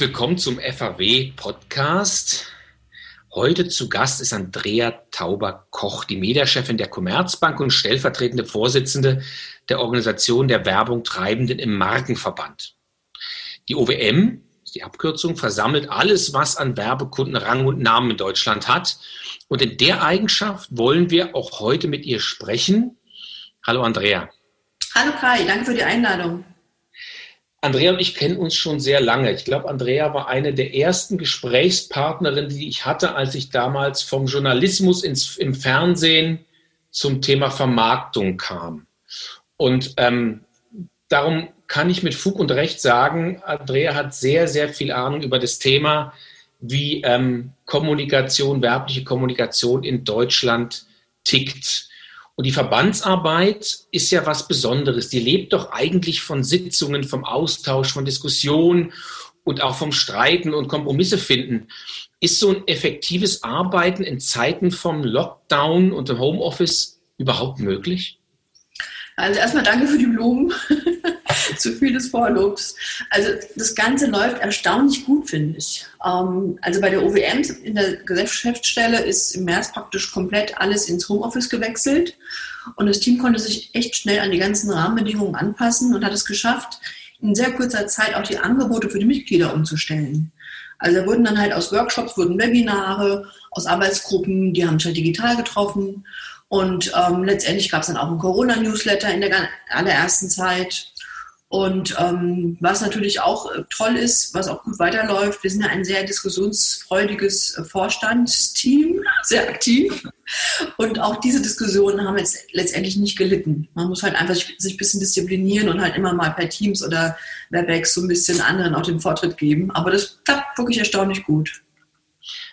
Willkommen zum FAW Podcast. Heute zu Gast ist Andrea Tauber-Koch, die Mediachefin der Commerzbank und stellvertretende Vorsitzende der Organisation der Werbung Treibenden im Markenverband. Die OWM, die Abkürzung, versammelt alles, was an Werbekunden Rang und Namen in Deutschland hat. Und in der Eigenschaft wollen wir auch heute mit ihr sprechen. Hallo Andrea. Hallo Kai, danke für die Einladung. Andrea und ich kennen uns schon sehr lange. Ich glaube, Andrea war eine der ersten Gesprächspartnerinnen, die ich hatte, als ich damals vom Journalismus ins, im Fernsehen zum Thema Vermarktung kam. Und ähm, darum kann ich mit Fug und Recht sagen, Andrea hat sehr, sehr viel Ahnung über das Thema, wie ähm, Kommunikation, werbliche Kommunikation in Deutschland tickt. Und die Verbandsarbeit ist ja was Besonderes. Die lebt doch eigentlich von Sitzungen, vom Austausch, von Diskussionen und auch vom Streiten und Kompromisse finden. Ist so ein effektives Arbeiten in Zeiten vom Lockdown und dem Homeoffice überhaupt möglich? Also erstmal danke für die Blumen. Zu viel des Vorlobs. Also das Ganze läuft erstaunlich gut, finde ich. Ähm, also bei der OWM in der Geschäftsstelle ist im März praktisch komplett alles ins Homeoffice gewechselt. Und das Team konnte sich echt schnell an die ganzen Rahmenbedingungen anpassen und hat es geschafft, in sehr kurzer Zeit auch die Angebote für die Mitglieder umzustellen. Also da wurden dann halt aus Workshops, wurden Webinare, aus Arbeitsgruppen, die haben sich halt digital getroffen. Und ähm, letztendlich gab es dann auch ein Corona-Newsletter in der allerersten Zeit. Und ähm, was natürlich auch äh, toll ist, was auch gut weiterläuft, wir sind ja ein sehr diskussionsfreudiges äh, Vorstandsteam, sehr aktiv. Und auch diese Diskussionen haben jetzt letztendlich nicht gelitten. Man muss halt einfach sich ein bisschen disziplinieren und halt immer mal per Teams oder Webex so ein bisschen anderen auch den Vortritt geben. Aber das klappt wirklich erstaunlich gut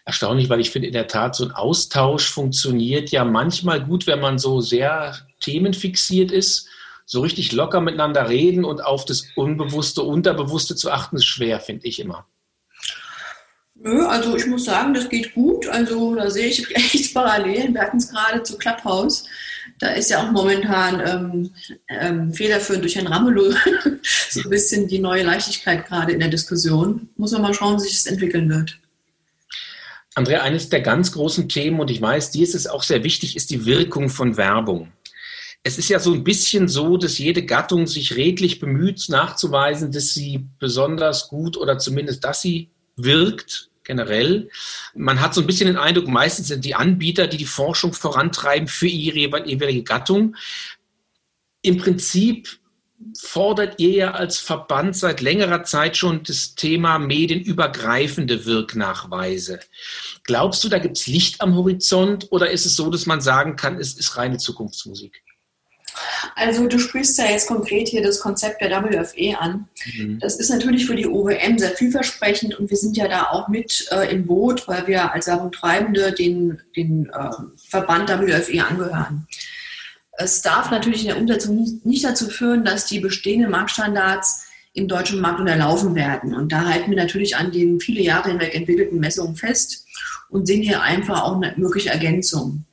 erstaunlich, weil ich finde in der Tat, so ein Austausch funktioniert ja manchmal gut, wenn man so sehr themenfixiert ist so richtig locker miteinander reden und auf das Unbewusste, Unterbewusste zu achten, ist schwer, finde ich immer. Nö, also ich muss sagen, das geht gut. Also da sehe ich echt Parallelen. Wir hatten es gerade zu Clubhouse. Da ist ja auch momentan ähm, ähm, federführend durch Herrn Ramelow so ein bisschen die neue Leichtigkeit gerade in der Diskussion. Muss man mal schauen, wie sich das entwickeln wird. Andrea, eines der ganz großen Themen, und ich weiß, dir ist es auch sehr wichtig, ist die Wirkung von Werbung es ist ja so ein bisschen so, dass jede Gattung sich redlich bemüht, nachzuweisen, dass sie besonders gut oder zumindest, dass sie wirkt generell. Man hat so ein bisschen den Eindruck, meistens sind die Anbieter, die die Forschung vorantreiben für ihre jeweilige Gattung. Im Prinzip fordert ihr ja als Verband seit längerer Zeit schon das Thema medienübergreifende Wirknachweise. Glaubst du, da gibt es Licht am Horizont oder ist es so, dass man sagen kann, es ist reine Zukunftsmusik? Also du sprichst ja jetzt konkret hier das Konzept der WFE an. Mhm. Das ist natürlich für die OWM sehr vielversprechend und wir sind ja da auch mit äh, im Boot, weil wir als Werbung Treibende den, den äh, Verband WFE angehören. Es darf natürlich in der Umsetzung nicht, nicht dazu führen, dass die bestehenden Marktstandards im deutschen Markt unterlaufen werden. Und da halten wir natürlich an den viele Jahre hinweg entwickelten Messungen fest und sehen hier einfach auch eine mögliche Ergänzung.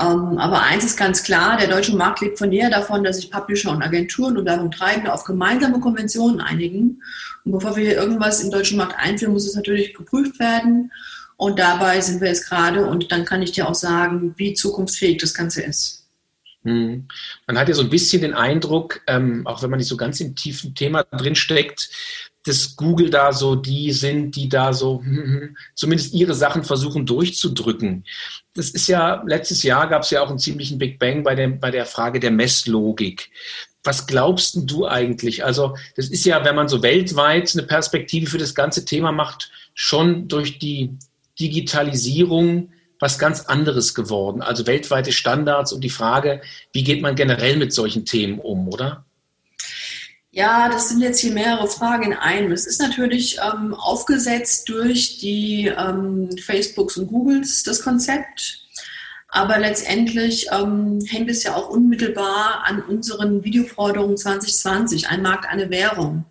Ähm, aber eins ist ganz klar, der deutsche Markt lebt von näher davon, dass sich Publisher und Agenturen und Werbung Treibende auf gemeinsame Konventionen einigen. Und bevor wir hier irgendwas im deutschen Markt einführen, muss es natürlich geprüft werden. Und dabei sind wir jetzt gerade und dann kann ich dir auch sagen, wie zukunftsfähig das Ganze ist. Hm. Man hat ja so ein bisschen den Eindruck, ähm, auch wenn man nicht so ganz im tiefen Thema drin steckt, dass Google da so die sind, die da so hm, zumindest ihre Sachen versuchen durchzudrücken. Das ist ja, letztes Jahr gab es ja auch einen ziemlichen Big Bang bei, dem, bei der Frage der Messlogik. Was glaubst du eigentlich? Also, das ist ja, wenn man so weltweit eine Perspektive für das ganze Thema macht, schon durch die Digitalisierung was ganz anderes geworden. Also weltweite Standards und die Frage, wie geht man generell mit solchen Themen um, oder? Ja, das sind jetzt hier mehrere Fragen in einem. Es ist natürlich ähm, aufgesetzt durch die ähm, Facebooks und Googles, das Konzept. Aber letztendlich ähm, hängt es ja auch unmittelbar an unseren Videoforderungen 2020, ein Markt, eine Währung.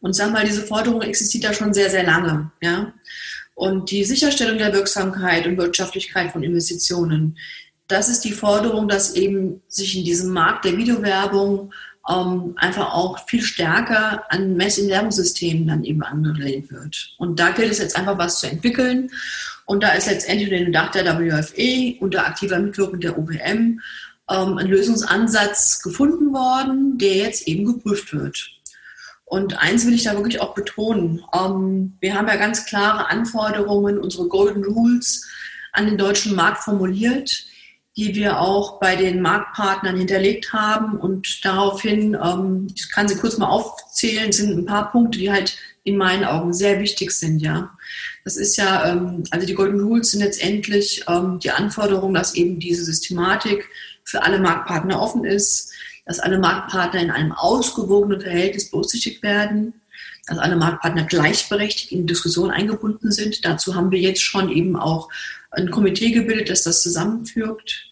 Und sagen wir mal, diese Forderung existiert ja schon sehr, sehr lange. Ja? Und die Sicherstellung der Wirksamkeit und Wirtschaftlichkeit von Investitionen, das ist die Forderung, dass eben sich in diesem Markt der Videowerbung ähm, einfach auch viel stärker an Messinlernsystemen dann eben angelehnt wird. Und da gilt es jetzt einfach was zu entwickeln. Und da ist letztendlich unter dem Dach der WFE unter aktiver Mitwirkung der OBM ähm, ein Lösungsansatz gefunden worden, der jetzt eben geprüft wird. Und eins will ich da wirklich auch betonen. Ähm, wir haben ja ganz klare Anforderungen, unsere Golden Rules an den deutschen Markt formuliert die wir auch bei den Marktpartnern hinterlegt haben. Und daraufhin, ähm, ich kann sie kurz mal aufzählen, sind ein paar Punkte, die halt in meinen Augen sehr wichtig sind, ja. Das ist ja, ähm, also die Golden Rules sind letztendlich die Anforderung, dass eben diese Systematik für alle Marktpartner offen ist, dass alle Marktpartner in einem ausgewogenen Verhältnis berücksichtigt werden, dass alle Marktpartner gleichberechtigt in die Diskussion eingebunden sind. Dazu haben wir jetzt schon eben auch ein Komitee gebildet, das das zusammenführt.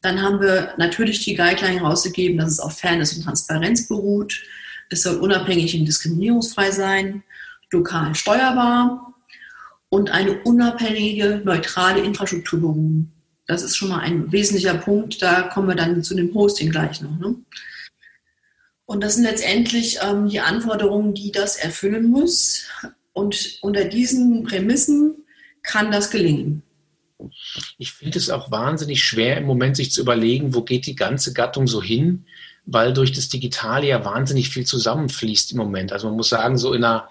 Dann haben wir natürlich die Guideline rausgegeben, dass es auf Fairness und Transparenz beruht. Es soll unabhängig und diskriminierungsfrei sein, lokal steuerbar und eine unabhängige, neutrale Infrastruktur beruhen. Das ist schon mal ein wesentlicher Punkt. Da kommen wir dann zu dem Hosting gleich noch. Ne? Und das sind letztendlich ähm, die Anforderungen, die das erfüllen muss. Und unter diesen Prämissen kann das gelingen. Ich finde es auch wahnsinnig schwer im Moment, sich zu überlegen, wo geht die ganze Gattung so hin, weil durch das Digitale ja wahnsinnig viel zusammenfließt im Moment. Also man muss sagen, so in einer,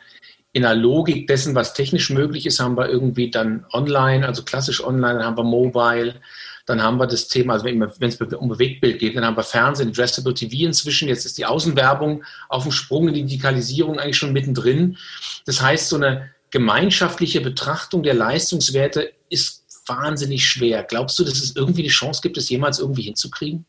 in einer Logik dessen, was technisch möglich ist, haben wir irgendwie dann online, also klassisch online, dann haben wir Mobile, dann haben wir das Thema, also wenn es um Bewegtbild geht, dann haben wir Fernsehen, Addressable TV inzwischen, jetzt ist die Außenwerbung auf dem Sprung in die Digitalisierung eigentlich schon mittendrin. Das heißt, so eine gemeinschaftliche Betrachtung der Leistungswerte ist wahnsinnig schwer. Glaubst du, dass es irgendwie die Chance gibt, es jemals irgendwie hinzukriegen?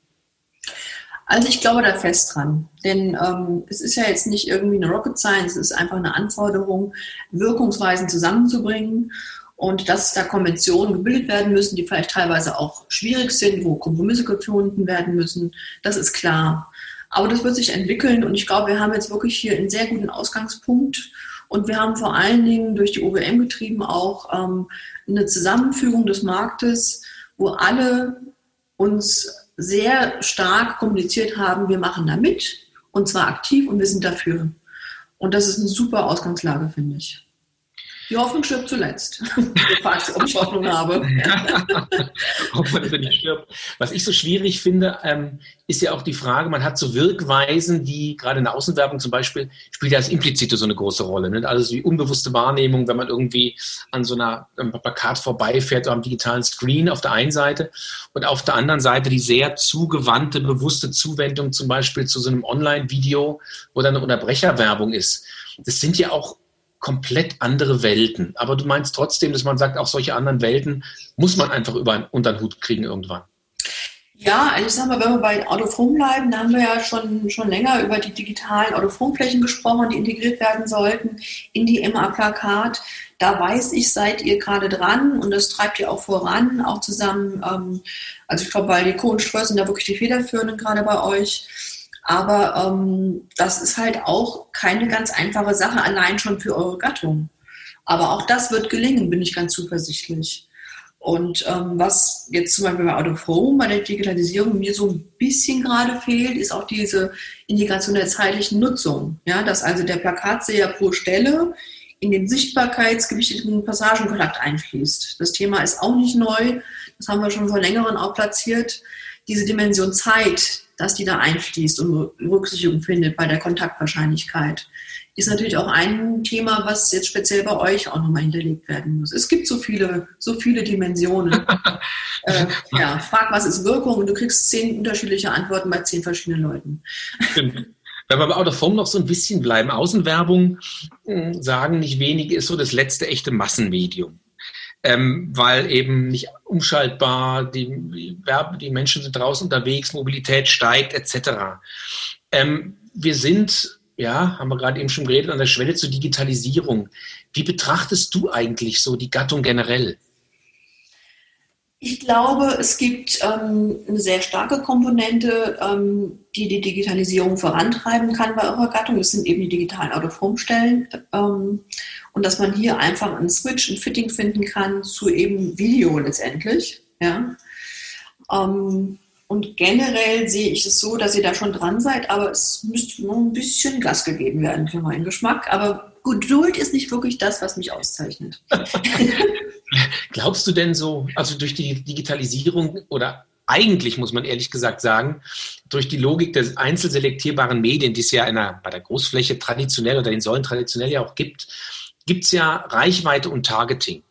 Also ich glaube da fest dran, denn ähm, es ist ja jetzt nicht irgendwie eine Rocket Science, es ist einfach eine Anforderung, Wirkungsweisen zusammenzubringen. Und dass da Konventionen gebildet werden müssen, die vielleicht teilweise auch schwierig sind, wo Kompromisse gefunden werden müssen, das ist klar. Aber das wird sich entwickeln und ich glaube, wir haben jetzt wirklich hier einen sehr guten Ausgangspunkt. Und wir haben vor allen Dingen durch die OWM getrieben auch ähm, eine Zusammenführung des Marktes, wo alle uns sehr stark kommuniziert haben, wir machen da mit und zwar aktiv und wir sind dafür. Und das ist eine super Ausgangslage, finde ich. Die Hoffnung stirbt zuletzt. Du fragst, ob ich Hoffnung habe. ob man nicht stirbt. Was ich so schwierig finde, ähm, ist ja auch die Frage, man hat so Wirkweisen, die gerade in der Außenwerbung zum Beispiel, spielt ja das Implizite so eine große Rolle. Ne? Also die unbewusste Wahrnehmung, wenn man irgendwie an so einer Plakat vorbeifährt am digitalen Screen auf der einen Seite und auf der anderen Seite die sehr zugewandte, bewusste Zuwendung zum Beispiel zu so einem Online-Video, wo dann eine Unterbrecherwerbung ist. Das sind ja auch komplett andere Welten. Aber du meinst trotzdem, dass man sagt, auch solche anderen Welten muss man einfach über, unter den Hut kriegen irgendwann. Ja, also ich sag mal, wenn wir bei Autophon bleiben, da haben wir ja schon, schon länger über die digitalen Autophonflächen gesprochen, die integriert werden sollten in die MA-Plakat. Da weiß ich, seid ihr gerade dran und das treibt ihr auch voran, auch zusammen. Ähm, also ich glaube, weil die sind da wirklich die Federführenden gerade bei euch. Aber ähm, das ist halt auch keine ganz einfache Sache, allein schon für eure Gattung. Aber auch das wird gelingen, bin ich ganz zuversichtlich. Und ähm, was jetzt zum Beispiel bei Out of Home, bei der Digitalisierung mir so ein bisschen gerade fehlt, ist auch diese Indikation der zeitlichen Nutzung. Ja, dass also der Plakatseher pro Stelle in den sichtbarkeitsgewichteten Passagenkontakt einfließt. Das Thema ist auch nicht neu. Das haben wir schon vor längerem auch platziert. Diese Dimension Zeit, dass die da einfließt und Berücksichtigung findet bei der Kontaktwahrscheinlichkeit. Ist natürlich auch ein Thema, was jetzt speziell bei euch auch nochmal hinterlegt werden muss. Es gibt so viele, so viele Dimensionen. äh, ja, frag, was ist Wirkung und du kriegst zehn unterschiedliche Antworten bei zehn verschiedenen Leuten. Stimmt. Wenn wir bei Out of Home noch so ein bisschen bleiben, Außenwerbung, hm, sagen nicht wenige, ist so das letzte echte Massenmedium ähm, weil eben nicht umschaltbar, die, die, Menschen sind draußen unterwegs, Mobilität steigt etc. Ähm, wir sind, ja, haben wir gerade eben schon geredet, an der Schwelle zur Digitalisierung. Wie betrachtest du eigentlich so die Gattung generell? Ich glaube, es gibt ähm, eine sehr starke Komponente, ähm, die die Digitalisierung vorantreiben kann bei eurer Gattung. Das sind eben die digitalen Autoformstellen. Ähm, und dass man hier einfach einen Switch, ein Fitting finden kann zu eben Video letztendlich. Ja. Ähm, Und generell sehe ich es so, dass ihr da schon dran seid, aber es müsste noch ein bisschen Gas gegeben werden für meinen Geschmack. Aber Geduld ist nicht wirklich das, was mich auszeichnet. Glaubst du denn so, also durch die Digitalisierung oder eigentlich muss man ehrlich gesagt sagen, durch die Logik des einzelselektierbaren Medien, die es ja der, bei der Großfläche traditionell oder den Säulen traditionell ja auch gibt, gibt es ja Reichweite und Targeting.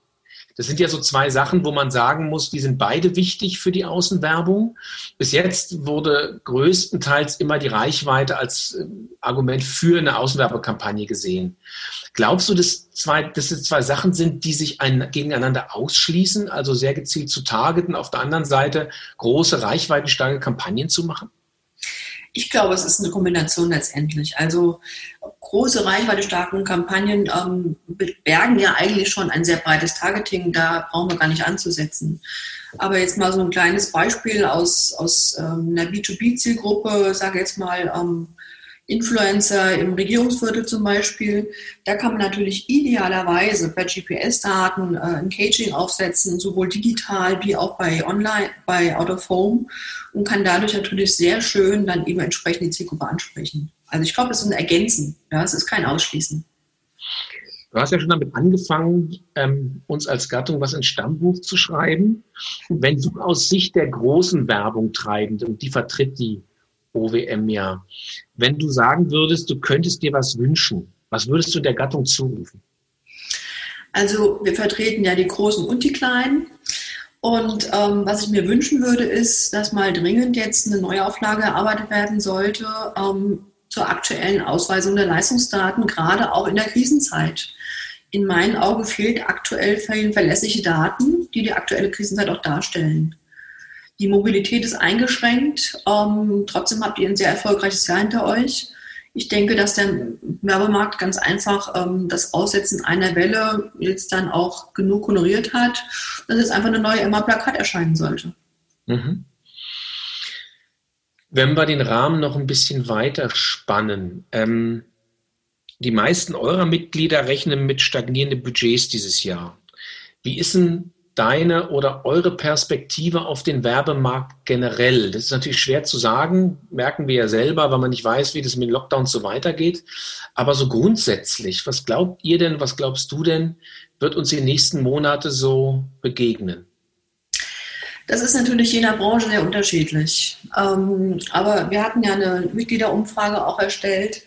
Das sind ja so zwei Sachen, wo man sagen muss, die sind beide wichtig für die Außenwerbung. Bis jetzt wurde größtenteils immer die Reichweite als äh, Argument für eine Außenwerbekampagne gesehen. Glaubst du, dass, zwei, dass es zwei Sachen sind, die sich ein, gegeneinander ausschließen, also sehr gezielt zu targeten, auf der anderen Seite große, reichweitenstarke Kampagnen zu machen? Ich glaube, es ist eine Kombination letztendlich. Also große, reichweitestarken Kampagnen ähm, bergen ja eigentlich schon ein sehr breites Targeting. Da brauchen wir gar nicht anzusetzen. Aber jetzt mal so ein kleines Beispiel aus, aus ähm, einer B2B-Zielgruppe, sage jetzt mal ähm, Influencer im Regierungsviertel zum Beispiel, da kann man natürlich idealerweise per GPS-Daten äh, ein Caging aufsetzen, sowohl digital wie auch bei Online, bei Out of Home und kann dadurch natürlich sehr schön dann eben entsprechend die Zielgruppe ansprechen. Also ich glaube, es ist ein Ergänzen, ja, es ist kein Ausschließen. Du hast ja schon damit angefangen, ähm, uns als Gattung was ins Stammbuch zu schreiben. Wenn du aus Sicht der großen Werbung treibend, und die vertritt die OWM ja, wenn du sagen würdest, du könntest dir was wünschen, was würdest du der Gattung zurufen? Also wir vertreten ja die Großen und die Kleinen. Und ähm, was ich mir wünschen würde, ist, dass mal dringend jetzt eine Neuauflage erarbeitet werden sollte ähm, zur aktuellen Ausweisung der Leistungsdaten, gerade auch in der Krisenzeit. In meinen Augen fehlt aktuell verlässliche Daten, die die aktuelle Krisenzeit auch darstellen. Die Mobilität ist eingeschränkt. Ähm, trotzdem habt ihr ein sehr erfolgreiches Jahr hinter euch. Ich denke, dass der Werbemarkt ganz einfach ähm, das Aussetzen einer Welle jetzt dann auch genug honoriert hat, dass jetzt einfach eine neue Emma-Plakat erscheinen sollte. Mhm. Wenn wir den Rahmen noch ein bisschen weiter spannen, ähm, die meisten eurer Mitglieder rechnen mit stagnierenden Budgets dieses Jahr. Wie ist denn deine oder eure Perspektive auf den Werbemarkt generell? Das ist natürlich schwer zu sagen, merken wir ja selber, weil man nicht weiß, wie das mit den Lockdowns so weitergeht. Aber so grundsätzlich, was glaubt ihr denn, was glaubst du denn, wird uns die nächsten Monate so begegnen? Das ist natürlich je nach Branche sehr unterschiedlich. Ähm, aber wir hatten ja eine Mitgliederumfrage auch erstellt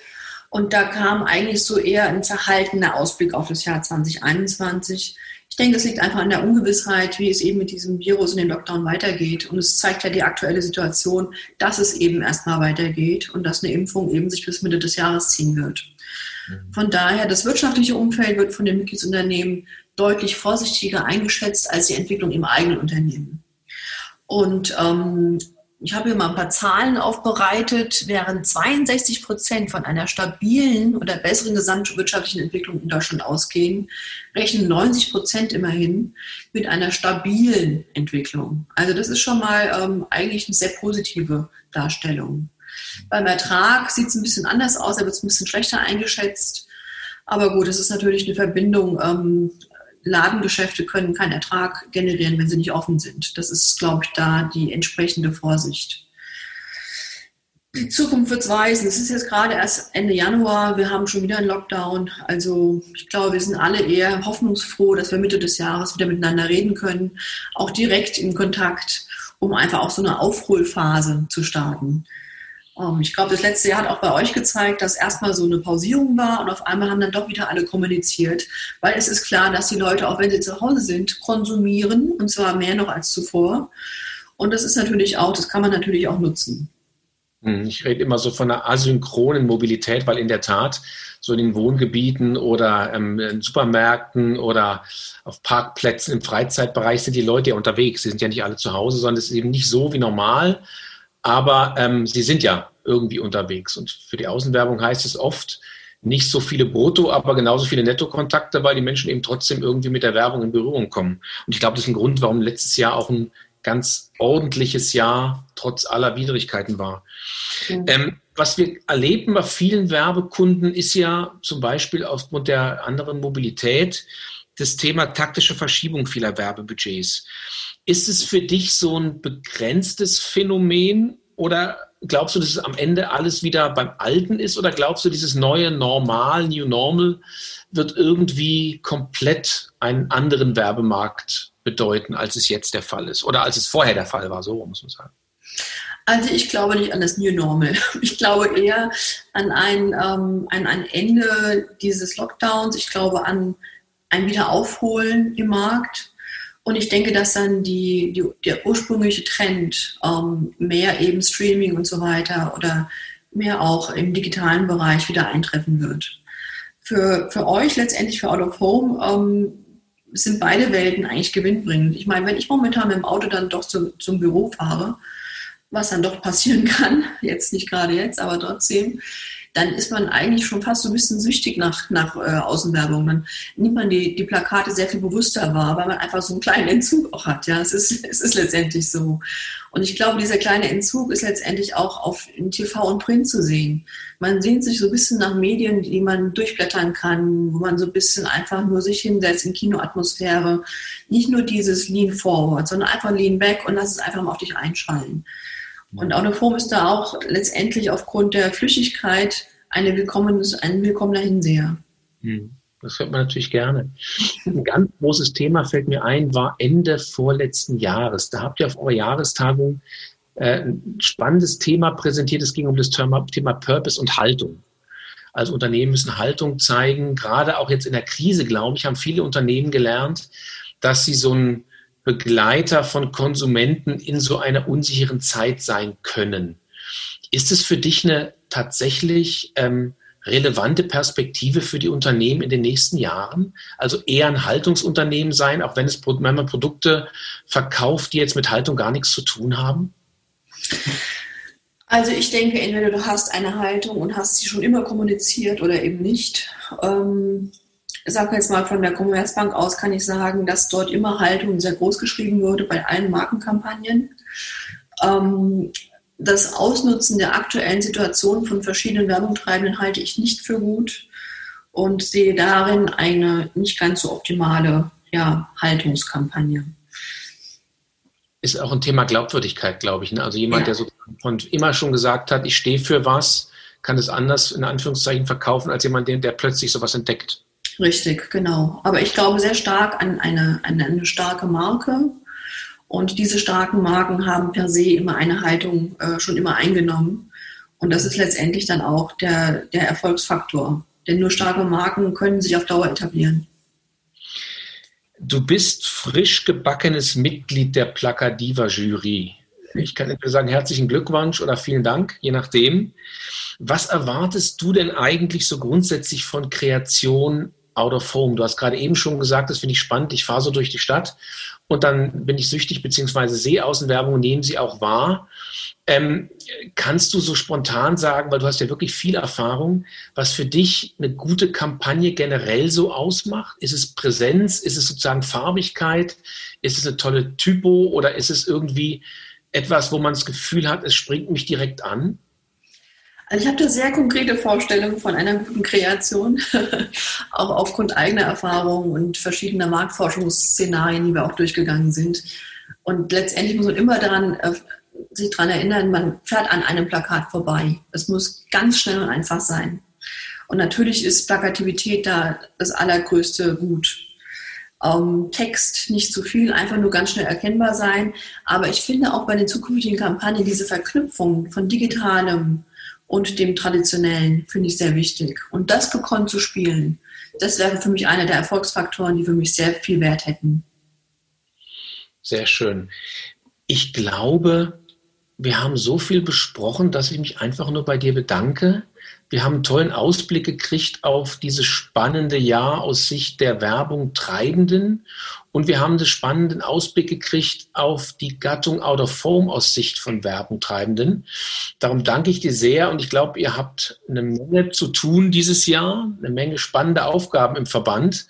und da kam eigentlich so eher ein verhaltener Ausblick auf das Jahr 2021 ich denke, es liegt einfach an der Ungewissheit, wie es eben mit diesem Virus und dem Lockdown weitergeht. Und es zeigt ja die aktuelle Situation, dass es eben erstmal weitergeht und dass eine Impfung eben sich bis Mitte des Jahres ziehen wird. Mhm. Von daher, das wirtschaftliche Umfeld wird von den Mitgliedsunternehmen deutlich vorsichtiger eingeschätzt als die Entwicklung im eigenen Unternehmen. Und ähm, ich habe hier mal ein paar Zahlen aufbereitet. Während 62 Prozent von einer stabilen oder besseren gesamtwirtschaftlichen Entwicklung in Deutschland ausgehen, rechnen 90 Prozent immerhin mit einer stabilen Entwicklung. Also das ist schon mal ähm, eigentlich eine sehr positive Darstellung. Beim Ertrag sieht es ein bisschen anders aus, er wird ein bisschen schlechter eingeschätzt. Aber gut, es ist natürlich eine Verbindung ähm, Ladengeschäfte können keinen Ertrag generieren, wenn sie nicht offen sind. Das ist, glaube ich, da die entsprechende Vorsicht. Die Zukunft wird es weisen. Es ist jetzt gerade erst Ende Januar. Wir haben schon wieder einen Lockdown. Also ich glaube, wir sind alle eher hoffnungsfroh, dass wir Mitte des Jahres wieder miteinander reden können, auch direkt in Kontakt, um einfach auch so eine Aufholphase zu starten. Ähm, ich glaube, das letzte Jahr hat auch bei euch gezeigt, dass erstmal so eine Pausierung war und auf einmal haben dann doch wieder alle kommuniziert, weil es ist klar, dass die Leute, auch wenn sie zu Hause sind, konsumieren und zwar mehr noch als zuvor. Und das ist natürlich auch, das kann man natürlich auch nutzen. Hm, ich rede immer so von einer asynchronen Mobilität, weil in der Tat so in den Wohngebieten oder ähm, in Supermärkten oder auf Parkplätzen im Freizeitbereich sind die Leute ja unterwegs. Sie sind ja nicht alle zu Hause, sondern es ist eben nicht so wie normal, aber ähm, sie sind ja irgendwie unterwegs. Und für die Außenwerbung heißt es oft, nicht so viele Brutto, aber genauso viele Nettokontakte, weil die Menschen eben trotzdem irgendwie mit der Werbung in Berührung kommen. Und ich glaube, das ist ein Grund, warum letztes Jahr auch ein ganz ordentliches Jahr trotz aller Widrigkeiten war. Mhm. Ähm, was wir erleben bei vielen Werbekunden ist ja zum Beispiel aufgrund der anderen Mobilität, das Thema taktische Verschiebung vieler Werbebudgets. Ist es für dich so ein begrenztes Phänomen oder glaubst du, dass es am Ende alles wieder beim Alten ist oder glaubst du, dieses neue Normal, New Normal, wird irgendwie komplett einen anderen Werbemarkt bedeuten, als es jetzt der Fall ist oder als es vorher der Fall war, so muss man sagen? Also ich glaube nicht an das New Normal. Ich glaube eher an ein, ähm, an ein Ende dieses Lockdowns. Ich glaube an ein Wiederaufholen im Markt. Und ich denke, dass dann die, die der ursprüngliche Trend, ähm, mehr eben Streaming und so weiter oder mehr auch im digitalen Bereich wieder eintreffen wird. Für, für euch letztendlich, für Out of Home, ähm, sind beide Welten eigentlich gewinnbringend. Ich meine, wenn ich momentan mit dem Auto dann doch zu, zum Büro fahre, was dann doch passieren kann, jetzt nicht gerade jetzt, aber trotzdem, dann ist man eigentlich schon fast so ein bisschen süchtig nach, nach äh, Außenwerbung. Dann nimmt man die, die Plakate sehr viel bewusster wahr, weil man einfach so einen kleinen Entzug auch hat. Ja, es ist, es ist letztendlich so. Und ich glaube, dieser kleine Entzug ist letztendlich auch auf TV und Print zu sehen. Man sehnt sich so ein bisschen nach Medien, die man durchblättern kann, wo man so ein bisschen einfach nur sich hinsetzt in Kinoatmosphäre. Nicht nur dieses Lean Forward, sondern einfach Lean Back und lass es einfach mal auf dich einschallen. Und Autoform ist da auch letztendlich aufgrund der Flüchtigkeit eine willkommenes, ein willkommener Hinseher. Hm, das hört man natürlich gerne. Ein ganz großes Thema fällt mir ein, war Ende vorletzten Jahres. Da habt ihr auf eurer Jahrestagung äh, ein spannendes Thema präsentiert. Es ging um das Thema Purpose und Haltung. Also Unternehmen müssen Haltung zeigen. Gerade auch jetzt in der Krise, glaube ich, haben viele Unternehmen gelernt, dass sie so ein Begleiter von Konsumenten in so einer unsicheren Zeit sein können. Ist es für dich eine tatsächlich ähm, relevante Perspektive für die Unternehmen in den nächsten Jahren? Also eher ein Haltungsunternehmen sein, auch wenn es wenn man Produkte verkauft, die jetzt mit Haltung gar nichts zu tun haben? Also ich denke, entweder du hast eine Haltung und hast sie schon immer kommuniziert oder eben nicht. Ähm, sage jetzt mal von der Commerzbank aus, kann ich sagen, dass dort immer Haltung sehr groß geschrieben wurde bei allen Markenkampagnen. Ähm, das Ausnutzen der aktuellen Situation von verschiedenen Werbungtreibenden halte ich nicht für gut und sehe darin eine nicht ganz so optimale ja, Haltungskampagne. Ist auch ein Thema Glaubwürdigkeit, glaube ich. Ne? Also jemand, ja. der so von immer schon gesagt hat, ich stehe für was, kann es anders in Anführungszeichen verkaufen als jemand, der, der plötzlich sowas entdeckt. Richtig, genau. Aber ich glaube sehr stark an eine, an eine starke Marke. Und diese starken Marken haben per se immer eine Haltung äh, schon immer eingenommen. Und das ist letztendlich dann auch der, der Erfolgsfaktor. Denn nur starke Marken können sich auf Dauer etablieren. Du bist frisch gebackenes Mitglied der Plakadiva Jury. Ich kann dir sagen, herzlichen Glückwunsch oder vielen Dank, je nachdem. Was erwartest du denn eigentlich so grundsätzlich von Kreation out of home. Du hast gerade eben schon gesagt, das finde ich spannend. Ich fahre so durch die Stadt und dann bin ich süchtig, beziehungsweise sehe Außenwerbung und nehme sie auch wahr. Ähm, kannst du so spontan sagen, weil du hast ja wirklich viel Erfahrung, was für dich eine gute Kampagne generell so ausmacht? Ist es Präsenz? Ist es sozusagen Farbigkeit? Ist es eine tolle Typo oder ist es irgendwie etwas, wo man das Gefühl hat, es springt mich direkt an? Also ich habe da sehr konkrete Vorstellungen von einer guten Kreation, auch aufgrund eigener Erfahrungen und verschiedener Marktforschungsszenarien, die wir auch durchgegangen sind. Und letztendlich muss man immer daran, äh, sich daran erinnern, man fährt an einem Plakat vorbei. Es muss ganz schnell und einfach sein. Und natürlich ist Plakativität da das allergrößte Gut. Ähm, Text nicht zu viel, einfach nur ganz schnell erkennbar sein. Aber ich finde auch bei den zukünftigen Kampagnen diese Verknüpfung von digitalem, und dem Traditionellen finde ich sehr wichtig. Und das gekonnt zu spielen, das wäre für mich einer der Erfolgsfaktoren, die für mich sehr viel Wert hätten. Sehr schön. Ich glaube, wir haben so viel besprochen, dass ich mich einfach nur bei dir bedanke. Wir haben einen tollen Ausblick gekriegt auf dieses spannende Jahr aus Sicht der Werbung Treibenden. Und wir haben einen spannenden Ausblick gekriegt auf die Gattung Out of Foam aus Sicht von Werbung Treibenden. Darum danke ich dir sehr und ich glaube, ihr habt eine Menge zu tun dieses Jahr, eine Menge spannende Aufgaben im Verband.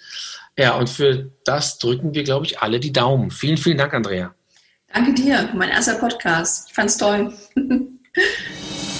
Ja, und für das drücken wir, glaube ich, alle die Daumen. Vielen, vielen Dank, Andrea. Danke dir, mein erster Podcast. Ich fand's toll.